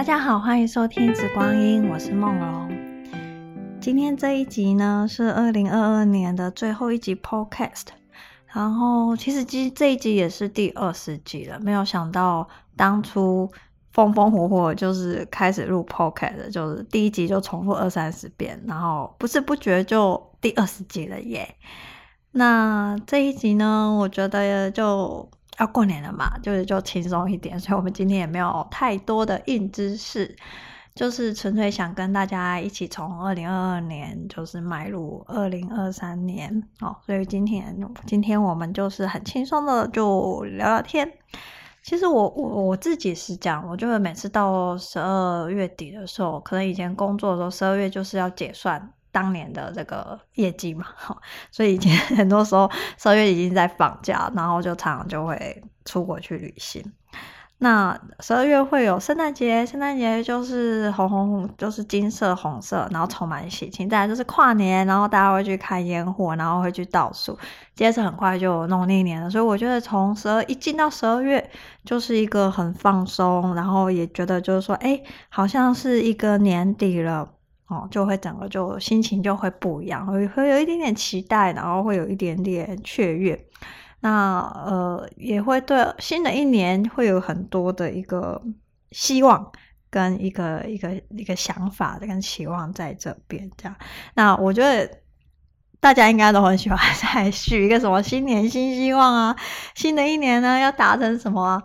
大家好，欢迎收听《紫光音》，我是梦龙。今天这一集呢是二零二二年的最后一集 Podcast，然后其实这这一集也是第二十集了。没有想到当初风风火火就是开始录 Podcast，就是第一集就重复二三十遍，然后不知不觉就第二十集了耶。那这一集呢，我觉得就要过年了嘛，就是就轻松一点，所以我们今天也没有太多的硬知识。就是纯粹想跟大家一起从二零二二年就是迈入二零二三年哦，所以今天今天我们就是很轻松的就聊聊天。其实我我我自己是这样，我就是每次到十二月底的时候，可能以前工作的时候十二月就是要结算当年的这个业绩嘛，哈所以以前 很多时候十二月已经在放假，然后就常常就会出国去旅行。那十二月会有圣诞节，圣诞节就是红红，就是金色、红色，然后充满喜庆。再来就是跨年，然后大家会去看烟火，然后会去倒数，接着很快就农历年了。所以我觉得从十二一进到十二月，就是一个很放松，然后也觉得就是说，哎，好像是一个年底了哦，就会整个就心情就会不一样，会会有一点点期待，然后会有一点点雀跃。那呃，也会对新的一年会有很多的一个希望跟一个一个一个想法跟期望在这边这样。那我觉得大家应该都很喜欢 再许一个什么新年新希望啊，新的一年呢要达成什么啊？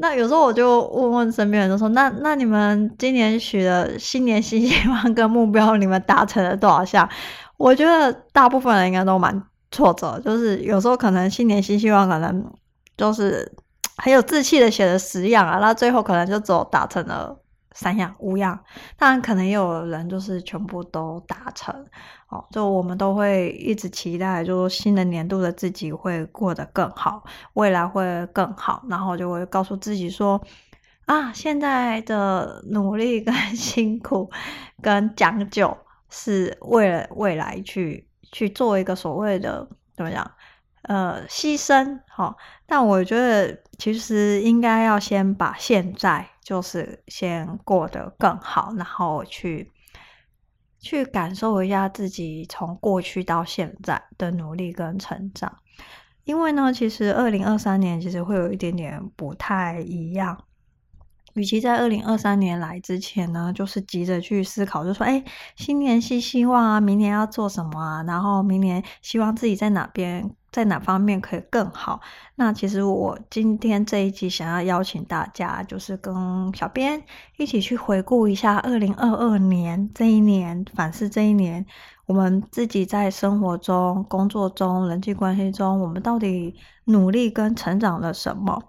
那有时候我就问问身边人，就说那那你们今年许的新年新希望跟目标，你们达成了多少项？我觉得大部分人应该都蛮。挫折就是有时候可能新年新希望，可能就是很有志气的写了十样啊，那最后可能就只有达成了三样、五样。当然，可能也有人就是全部都达成哦。就我们都会一直期待，就新的年度的自己会过得更好，未来会更好，然后就会告诉自己说啊，现在的努力跟 辛苦跟讲究，是为了未来去。去做一个所谓的怎么讲，呃，牺牲，好，但我觉得其实应该要先把现在就是先过得更好，然后去去感受一下自己从过去到现在的努力跟成长，因为呢，其实二零二三年其实会有一点点不太一样。与其在二零二三年来之前呢，就是急着去思考，就说，哎，新年新希望啊，明年要做什么啊？然后明年希望自己在哪边，在哪方面可以更好。那其实我今天这一集想要邀请大家，就是跟小编一起去回顾一下二零二二年这一年，反思这一年我们自己在生活中、工作中、人际关系中，我们到底努力跟成长了什么？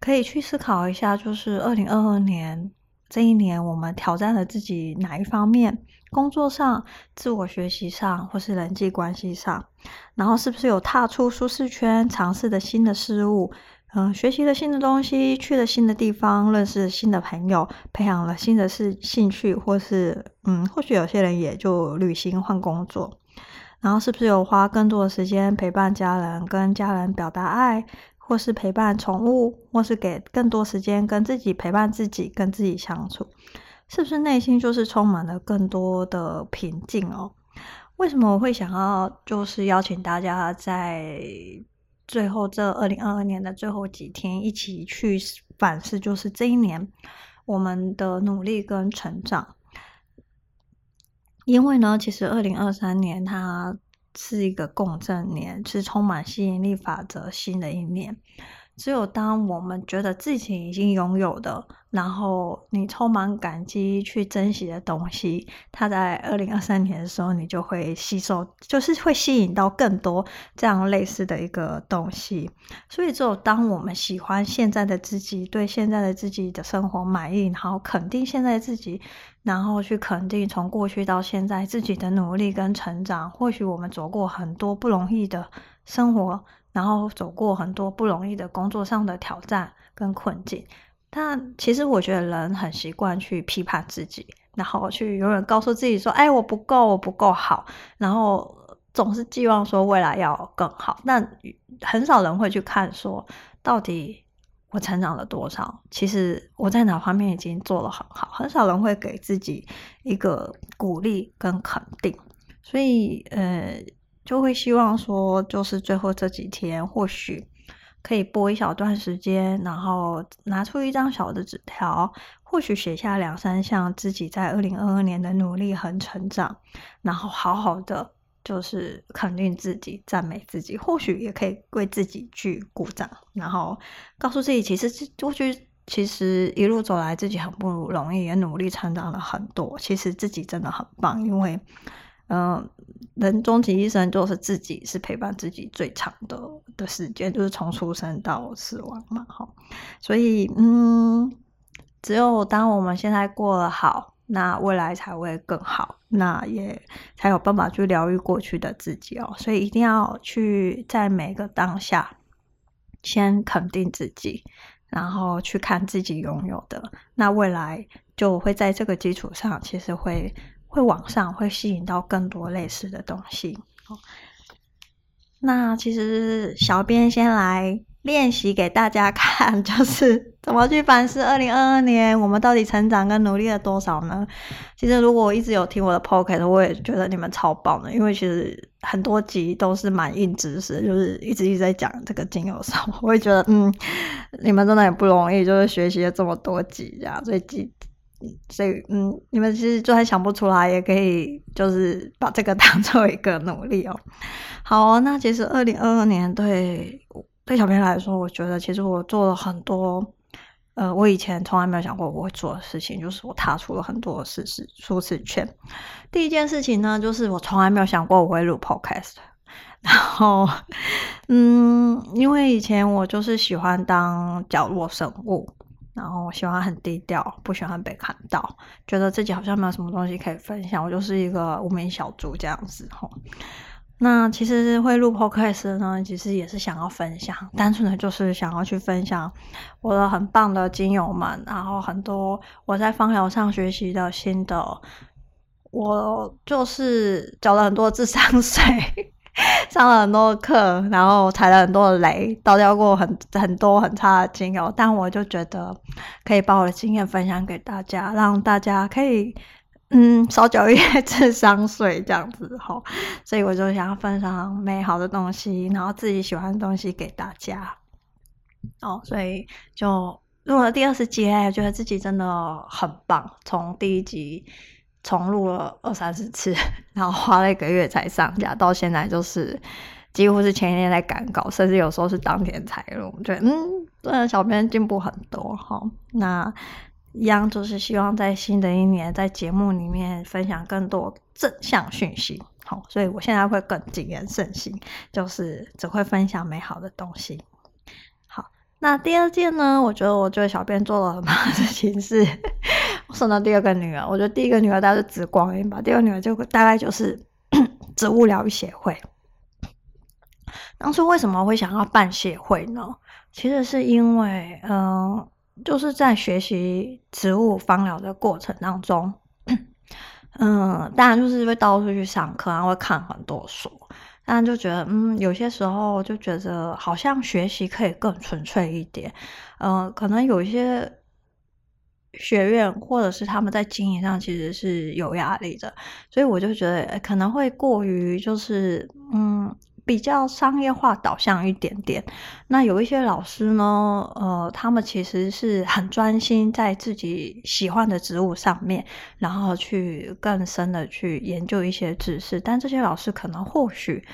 可以去思考一下，就是二零二二年这一年，我们挑战了自己哪一方面？工作上、自我学习上，或是人际关系上，然后是不是有踏出舒适圈，尝试的新的事物？嗯、学习了新的东西，去了新的地方，认识新的朋友，培养了新的事兴趣，或是嗯，或许有些人也就旅行换工作。然后是不是有花更多的时间陪伴家人，跟家人表达爱？或是陪伴宠物，或是给更多时间跟自己陪伴自己，跟自己相处，是不是内心就是充满了更多的平静哦？为什么我会想要就是邀请大家在最后这二零二二年的最后几天一起去反思，就是这一年我们的努力跟成长？因为呢，其实二零二三年它。是一个共振年，是充满吸引力法则新的一年。只有当我们觉得自己已经拥有的，然后你充满感激去珍惜的东西，它在二零二三年的时候，你就会吸收，就是会吸引到更多这样类似的一个东西。所以，只有当我们喜欢现在的自己，对现在的自己的生活满意，然后肯定现在自己，然后去肯定从过去到现在自己的努力跟成长。或许我们走过很多不容易的生活。然后走过很多不容易的工作上的挑战跟困境，但其实我觉得人很习惯去批判自己，然后去永远告诉自己说：“哎，我不够，我不够好。”然后总是寄望说未来要更好，但很少人会去看说到底我成长了多少？其实我在哪方面已经做得很好，很少人会给自己一个鼓励跟肯定，所以呃，就会希望说，就是最后这几天，或许可以播一小段时间，然后拿出一张小的纸条，或许写下两三项自己在二零二二年的努力和成长，然后好好的。就是肯定自己，赞美自己，或许也可以为自己去鼓掌，然后告诉自己，其实过去其实一路走来，自己很不容易，也努力成长了很多。其实自己真的很棒，因为，嗯、人终其一生就是自己是陪伴自己最长的的时间，就是从出生到死亡嘛，哈。所以，嗯，只有当我们现在过得好。那未来才会更好，那也才有办法去疗愈过去的自己哦。所以一定要去在每个当下，先肯定自己，然后去看自己拥有的。那未来就会在这个基础上，其实会会往上，会吸引到更多类似的东西。那其实小编先来。练习给大家看，就是怎么去反思二零二二年我们到底成长跟努力了多少呢？其实如果我一直有听我的 podcast，我也觉得你们超棒的，因为其实很多集都是蛮硬知识，就是一直一直在讲这个精油上，我会觉得嗯，你们真的很不容易，就是学习了这么多集这样，所以记，所以嗯，你们其实就算想不出来，也可以就是把这个 当做一个努力哦。好，那其实二零二二年对。对小编来说，我觉得其实我做了很多，呃，我以前从来没有想过我会做的事情，就是我踏出了很多的舒适舒适圈。第一件事情呢，就是我从来没有想过我会录 podcast。然后，嗯，因为以前我就是喜欢当角落生物，然后喜欢很低调，不喜欢被看到，觉得自己好像没有什么东西可以分享，我就是一个无名小卒这样子吼。那其实会录 podcast 呢，其实也是想要分享，单纯的就是想要去分享我的很棒的精油们，然后很多我在芳疗上学习的心得。我就是缴了很多智商税，上了很多课，然后踩了很多的雷，倒掉过很很多很差的精油，但我就觉得可以把我的经验分享给大家，让大家可以。嗯，少缴一些智商税这样子吼，所以我就想要分享美好的东西，然后自己喜欢的东西给大家。哦，所以就录了第二十集，觉得自己真的很棒。从第一集重录了二三十次，然后花了一个月才上架，到现在就是几乎是前一天在赶稿，甚至有时候是当天才录。我觉得嗯，真的小编进步很多哈。那。一样就是希望在新的一年，在节目里面分享更多正向讯息。好，所以我现在会更谨言慎行，就是只会分享美好的东西。那第二件呢？我觉得我觉得小编做了很棒的事情是，我生了第二个女儿。我觉得第一个女儿大概是紫光音吧，第二个女儿就大概就是植物疗愈协会。当初为什么会想要办协会呢？其实是因为，嗯、呃。就是在学习植物芳疗的过程当中，嗯，当然就是会到处去上课，然后会看很多书，但就觉得，嗯，有些时候就觉得好像学习可以更纯粹一点，嗯，可能有一些学院或者是他们在经营上其实是有压力的，所以我就觉得可能会过于就是，嗯。比较商业化导向一点点，那有一些老师呢，呃，他们其实是很专心在自己喜欢的植物上面，然后去更深的去研究一些知识，但这些老师可能或许，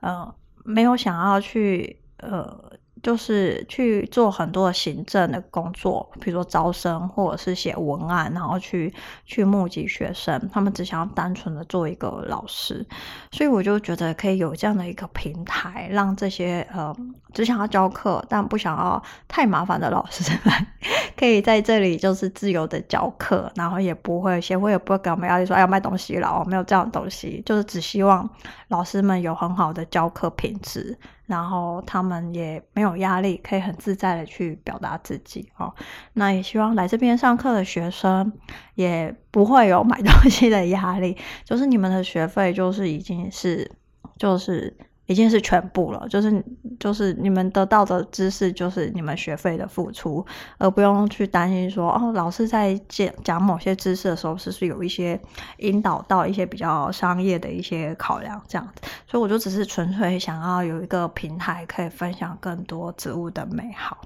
呃，没有想要去，呃。就是去做很多行政的工作，比如说招生或者是写文案，然后去去募集学生。他们只想要单纯的做一个老师，所以我就觉得可以有这样的一个平台，让这些呃只想要教课但不想要太麻烦的老师们，可以在这里就是自由的教课，然后也不会协会也不会给我们压力说，要卖东西了，没有这样的东西，就是只希望老师们有很好的教课品质。然后他们也没有压力，可以很自在的去表达自己哦。那也希望来这边上课的学生也不会有买 东西的压力，就是你们的学费就是已经是就是已经是全部了，就是就是你们得到的知识就是你们学费的付出，而不用去担心说哦，老师在讲讲某些知识的时候，是不是有一些引导到一些比较商业的一些考量这样子。所以我就只是纯粹想要有一个平台，可以分享更多植物的美好。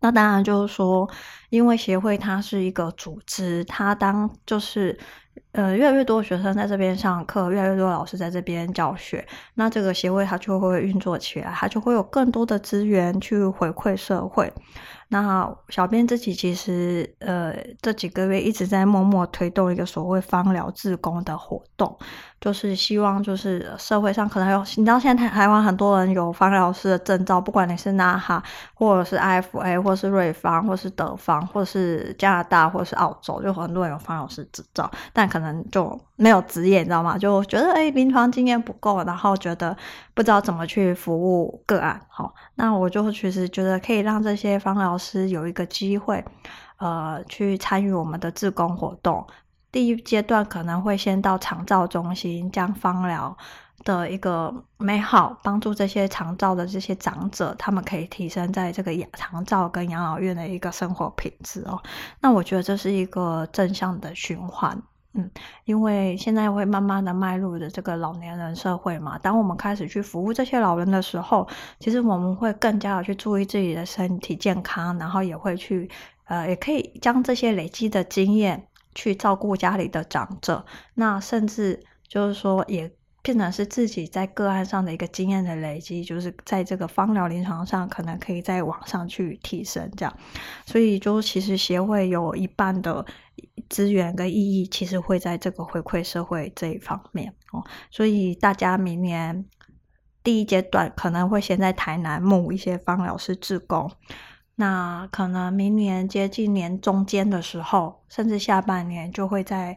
那当然就是说，因为协会它是一个组织，它当就是。呃，越来越多学生在这边上课，越来越多老师在这边教学，那这个协会它就会运作起来，它就会有更多的资源去回馈社会。那小编自己其实呃这几个月一直在默默推动一个所谓芳疗自工的活动，就是希望就是社会上可能有，你知道现在台台湾很多人有芳疗师的证照，不管你是 NAHA 或者是 IFA 或是瑞芳或是德芳或是加拿大或是澳洲，就很多人有芳疗师执照，但可能就没有职业，你知道吗？就觉得诶临床经验不够，然后觉得不知道怎么去服务个案。好，那我就其实觉得可以让这些芳疗师有一个机会，呃，去参与我们的志工活动。第一阶段可能会先到长照中心，将芳疗的一个美好帮助这些长照的这些长者，他们可以提升在这个养长照跟养老院的一个生活品质哦。那我觉得这是一个正向的循环。嗯，因为现在会慢慢的迈入的这个老年人社会嘛，当我们开始去服务这些老人的时候，其实我们会更加的去注意自己的身体健康，然后也会去，呃，也可以将这些累积的经验去照顾家里的长者，那甚至就是说也。变成是自己在个案上的一个经验的累积，就是在这个芳疗临床上，可能可以再往上去提升，这样。所以，就其实协会有一半的资源跟意义，其实会在这个回馈社会这一方面哦。所以，大家明年第一阶段可能会先在台南募一些方疗师志工，那可能明年接近年中间的时候，甚至下半年就会在。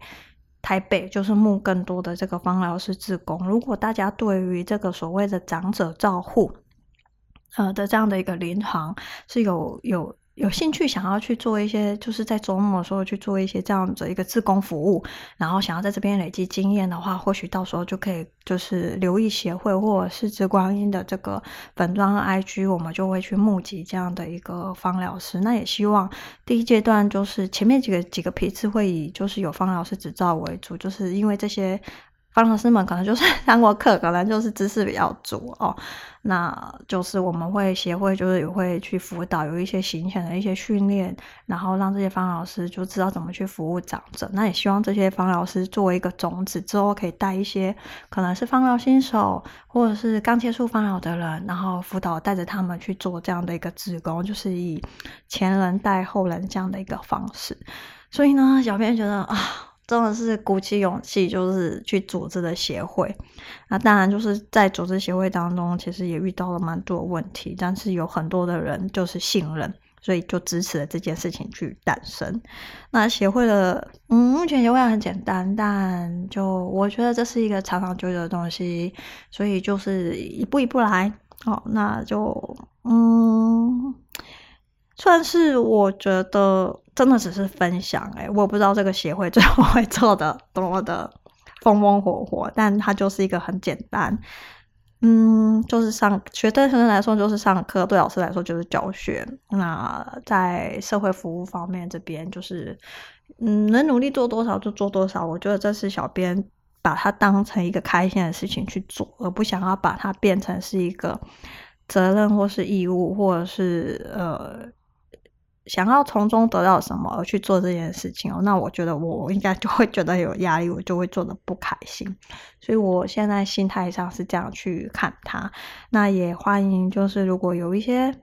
台北就是募更多的这个方疗师志工。如果大家对于这个所谓的长者照护，呃的这样的一个临床是有有。有兴趣想要去做一些，就是在周末的时候去做一些这样子一个志工服务，然后想要在这边累积经验的话，或许到时候就可以就是留意协会或者是植光音的这个粉专 IG，我们就会去募集这样的一个芳疗师。那也希望第一阶段就是前面几个几个批次会以就是有芳疗师执照为主，就是因为这些。方老师们可能就是上过课，可能就是知识比较足哦。那就是我们会协会就是也会去辅导，有一些行前的一些训练，然后让这些方老师就知道怎么去服务长者。那也希望这些方老师作为一个种子，之后可以带一些可能是方老新手或者是刚接触方老的人，然后辅导带着他们去做这样的一个志工，就是以前人带后人这样的一个方式。所以呢，小编觉得啊。真的是鼓起勇气，就是去组织的协会。那当然就是在组织协会当中，其实也遇到了蛮多问题，但是有很多的人就是信任，所以就支持了这件事情去诞生。那协会的，嗯，目前协会很简单，但就我觉得这是一个长长久久的东西，所以就是一步一步来。哦，那就嗯。算是我觉得真的只是分享诶，我不知道这个协会最后会做的多么的风风火火，但它就是一个很简单，嗯，就是上学对学生来说就是上课，对老师来说就是教学。那在社会服务方面这边，就是嗯，能努力做多少就做多少。我觉得这是小编把它当成一个开心的事情去做，而不想要把它变成是一个责任或是义务，或者是呃。想要从中得到什么而去做这件事情哦，那我觉得我应该就会觉得有压力，我就会做的不开心。所以我现在心态上是这样去看它。那也欢迎，就是如果有一些。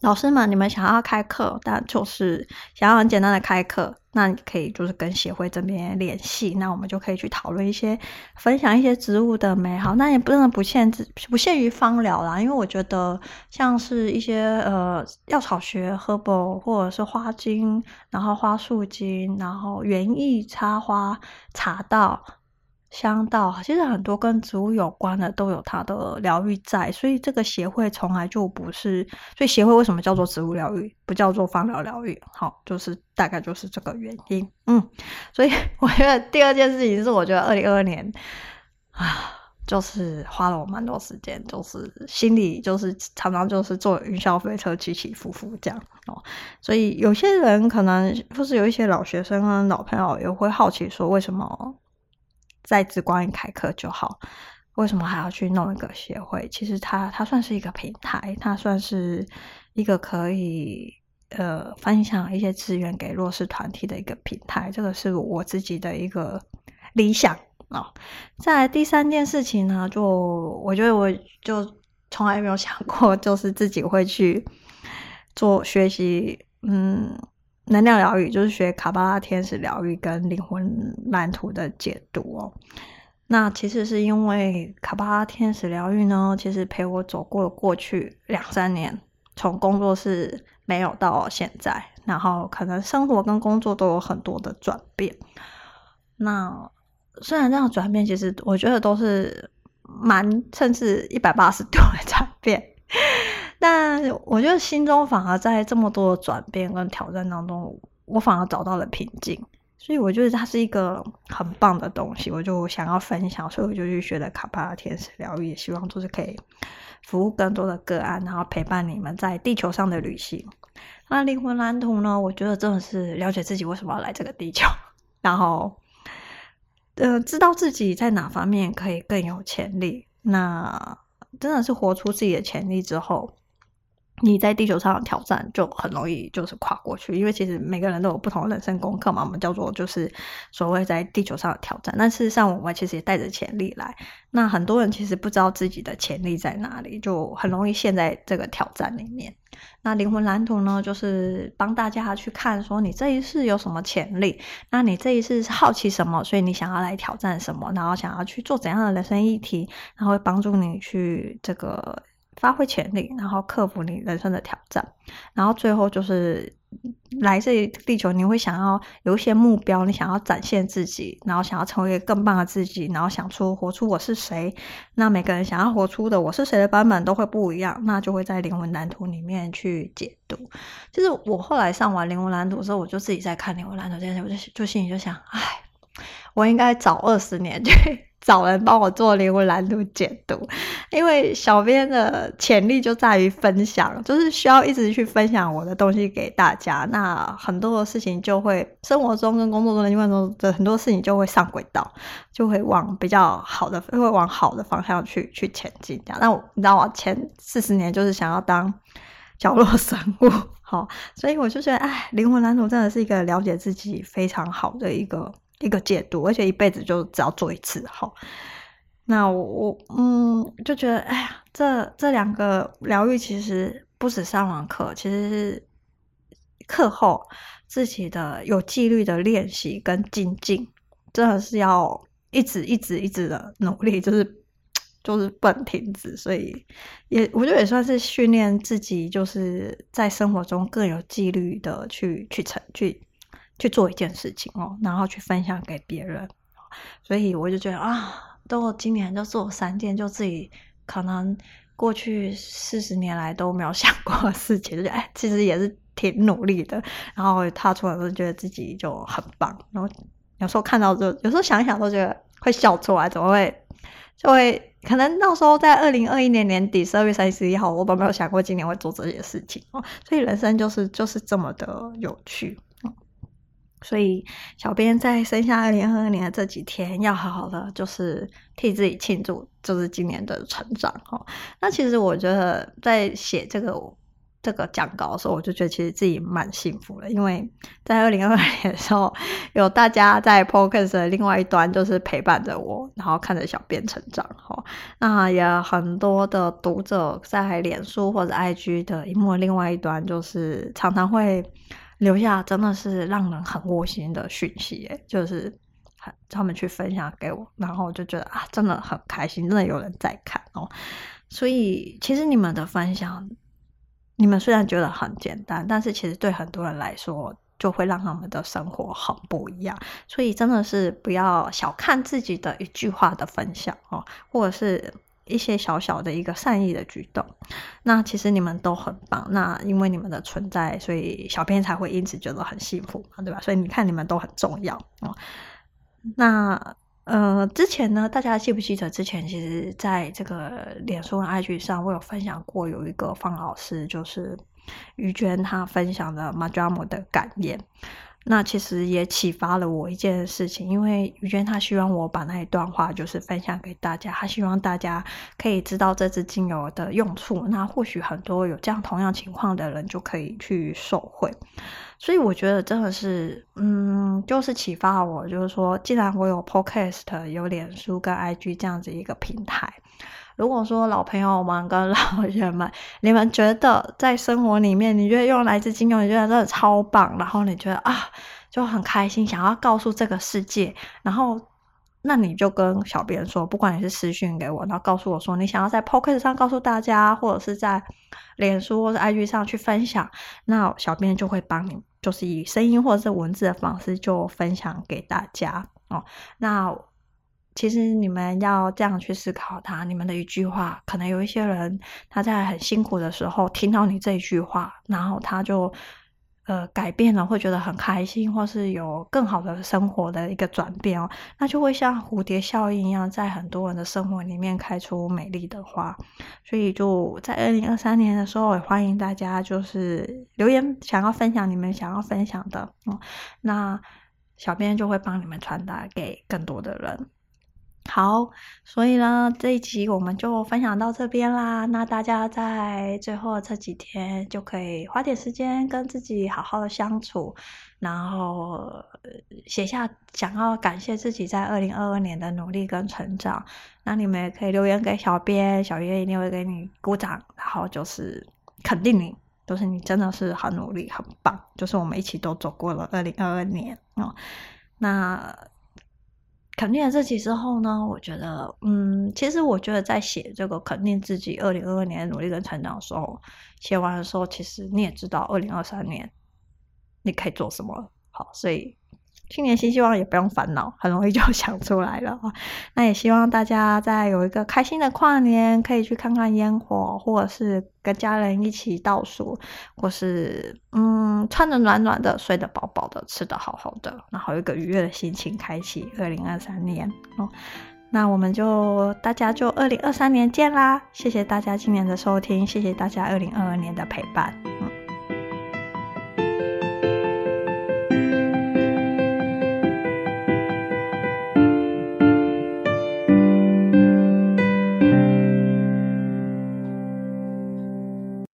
老师们，你们想要开课，但就是想要很简单的开课，那你可以就是跟协会这边联系，那我们就可以去讨论一些，分享一些植物的美好。那也不能不限制，不限于芳疗啦，因为我觉得像是一些呃药草学、herbal 或者是花精，然后花束精，然后园艺插花、茶道。香道其实很多跟植物有关的都有它的疗愈在，所以这个协会从来就不是，所以协会为什么叫做植物疗愈，不叫做芳疗疗愈？好，就是大概就是这个原因。嗯，所以 我觉得第二件事情是，我觉得二零二二年啊，就是花了我蛮多时间，就是心里就是常常就是坐云霄飞车起起伏伏这样哦。所以有些人可能或是有一些老学生跟老朋友也会好奇说，为什么在直光阴开课就好，为什么还要去弄一个协会？其实它它算是一个平台，它算是一个可以呃分享一些资源给弱势团体的一个平台。这个是我自己的一个理想。哦，再来第三件事情呢，就我觉得我就从来没有想过，就是自己会去做学习，嗯，能量疗愈，就是学卡巴拉天使疗愈跟灵魂蓝图的解读哦。那其实是因为卡巴拉天使疗愈呢，其实陪我走过了过去两三年，从工作室没有到现在，然后可能生活跟工作都有很多的转变，那。虽然这样转变，其实我觉得都是蛮甚至一百八十度的转变，但我觉得心中反而在这么多的转变跟挑战当中，我反而找到了平静。所以我觉得它是一个很棒的东西，我就想要分享，所以我就去学了卡巴拉天使疗愈，也希望就是可以服务更多的个案，然后陪伴你们在地球上的旅行。那灵魂蓝图呢？我觉得真的是了解自己为什么要来这个地球，然后。呃，知道自己在哪方面可以更有潜力，那真的是活出自己的潜力之后，你在地球上的挑战就很容易就是跨过去。因为其实每个人都有不同的人生功课嘛，我们叫做就是所谓在地球上的挑战。但事实上，我们其实也带着潜力来。那很多人其实不知道自己的潜力在哪里，就很容易陷在这个挑战里面。那灵魂蓝图呢，就是帮大家去看，说你这一世有什么潜力，那你这一世是好奇什么，所以你想要来挑战什么，然后想要去做怎样的人生议题，然后会帮助你去这个发挥潜力，然后克服你人生的挑战，然后最后就是。来这地球，你会想要有一些目标，你想要展现自己，然后想要成为更棒的自己，然后想出活出我是谁。那每个人想要活出的我是谁的版本都会不一样，那就会在灵魂蓝图里面去解读。就是我后来上完灵魂蓝图之后，我就自己在看灵魂蓝图这件事，我就就心里就想，哎，我应该早二十年去。找人帮我做灵魂蓝图解读，因为小编的潜力就在于分享，就是需要一直去分享我的东西给大家。那很多的事情就会生活中跟工作中的因为中的很多事情就会上轨道，就会往比较好的，会往好的方向去去前进。这样，那我你知道我前四十年就是想要当角落生物，好，所以我就觉得，哎，灵魂蓝图真的是一个了解自己非常好的一个。一个解读，而且一辈子就只要做一次，哈。那我我嗯就觉得，哎呀，这这两个疗愈其实不止上完课，其实是课后自己的有纪律的练习跟精进，真的是要一直一直一直的努力，就是就是不能停止。所以也我觉得也算是训练自己，就是在生活中更有纪律的去去成去。去做一件事情哦，然后去分享给别人，所以我就觉得啊，都今年就做三件，就自己可能过去四十年来都没有想过的事情，就哎，其实也是挺努力的。然后踏出来都觉得自己就很棒。然后有时候看到就，有时候想一想都觉得会笑出来，怎么会就会可能到时候在二零二一年年底十二月三十一号，我都没有想过今年会做这些事情哦。所以人生就是就是这么的有趣。所以，小编在生下二零二二年的这几天，要好好的，就是替自己庆祝，就是今年的成长哈。那其实我觉得，在写这个这个讲稿的时候，我就觉得其实自己蛮幸福的，因为在二零二二年的时候，有大家在 p o c u s 的另外一端，就是陪伴着我，然后看着小编成长哈。那也有很多的读者在脸书或者 IG 的萤幕另外一端，就是常常会。留下真的是让人很窝心的讯息，诶，就是他们去分享给我，然后我就觉得啊，真的很开心，真的有人在看哦。所以其实你们的分享，你们虽然觉得很简单，但是其实对很多人来说，就会让他们的生活很不一样。所以真的是不要小看自己的一句话的分享哦，或者是。一些小小的一个善意的举动，那其实你们都很棒。那因为你们的存在，所以小编才会因此觉得很幸福嘛，对吧？所以你看，你们都很重要哦。那呃，之前呢，大家记不记得之前其实在这个脸书和 IG 上，我有分享过有一个方老师，就是于娟她分享的玛扎姆的感言。那其实也启发了我一件事情，因为于娟她希望我把那一段话就是分享给大家，她希望大家可以知道这支精油的用处。那或许很多有这样同样情况的人就可以去受惠。所以我觉得真的是，嗯，就是启发我，就是说，既然我有 Podcast、有脸书跟 IG 这样子一个平台。如果说老朋友们跟老学们，你们觉得在生活里面，你觉得用来自精油，你觉得真的超棒，然后你觉得啊就很开心，想要告诉这个世界，然后那你就跟小编说，不管你是私讯给我，然后告诉我说你想要在 p o c a s t 上告诉大家，或者是在脸书或者 IG 上去分享，那小编就会帮你，就是以声音或者是文字的方式就分享给大家哦。那。其实你们要这样去思考它，你们的一句话，可能有一些人他在很辛苦的时候听到你这一句话，然后他就呃改变了，会觉得很开心，或是有更好的生活的一个转变哦，那就会像蝴蝶效应一样，在很多人的生活里面开出美丽的花。所以就在二零二三年的时候，也欢迎大家就是留言想要分享你们想要分享的哦，那小编就会帮你们传达给更多的人。好，所以呢，这一集我们就分享到这边啦。那大家在最后这几天就可以花点时间跟自己好好的相处，然后写下想要感谢自己在二零二二年的努力跟成长。那你们也可以留言给小编，小编一定会给你鼓掌，然后就是肯定你，就是你真的是很努力，很棒。就是我们一起都走过了二零二二年哦。那。肯定了自己之后呢，我觉得，嗯，其实我觉得在写这个肯定自己二零二二年努力跟成长的时候，写完的时候，其实你也知道二零二三年你可以做什么。好，所以。新年新希望也不用烦恼，很容易就 想出来了。那也希望大家在有一个开心的跨年，可以去看看烟火，或者是跟家人一起倒数，或是嗯穿的暖暖的，睡得饱饱的，吃得好好的，然后有一个愉悦的心情开启二零二三年哦。那我们就大家就二零二三年见啦！谢谢大家今年的收听，谢谢大家二零二二年的陪伴。嗯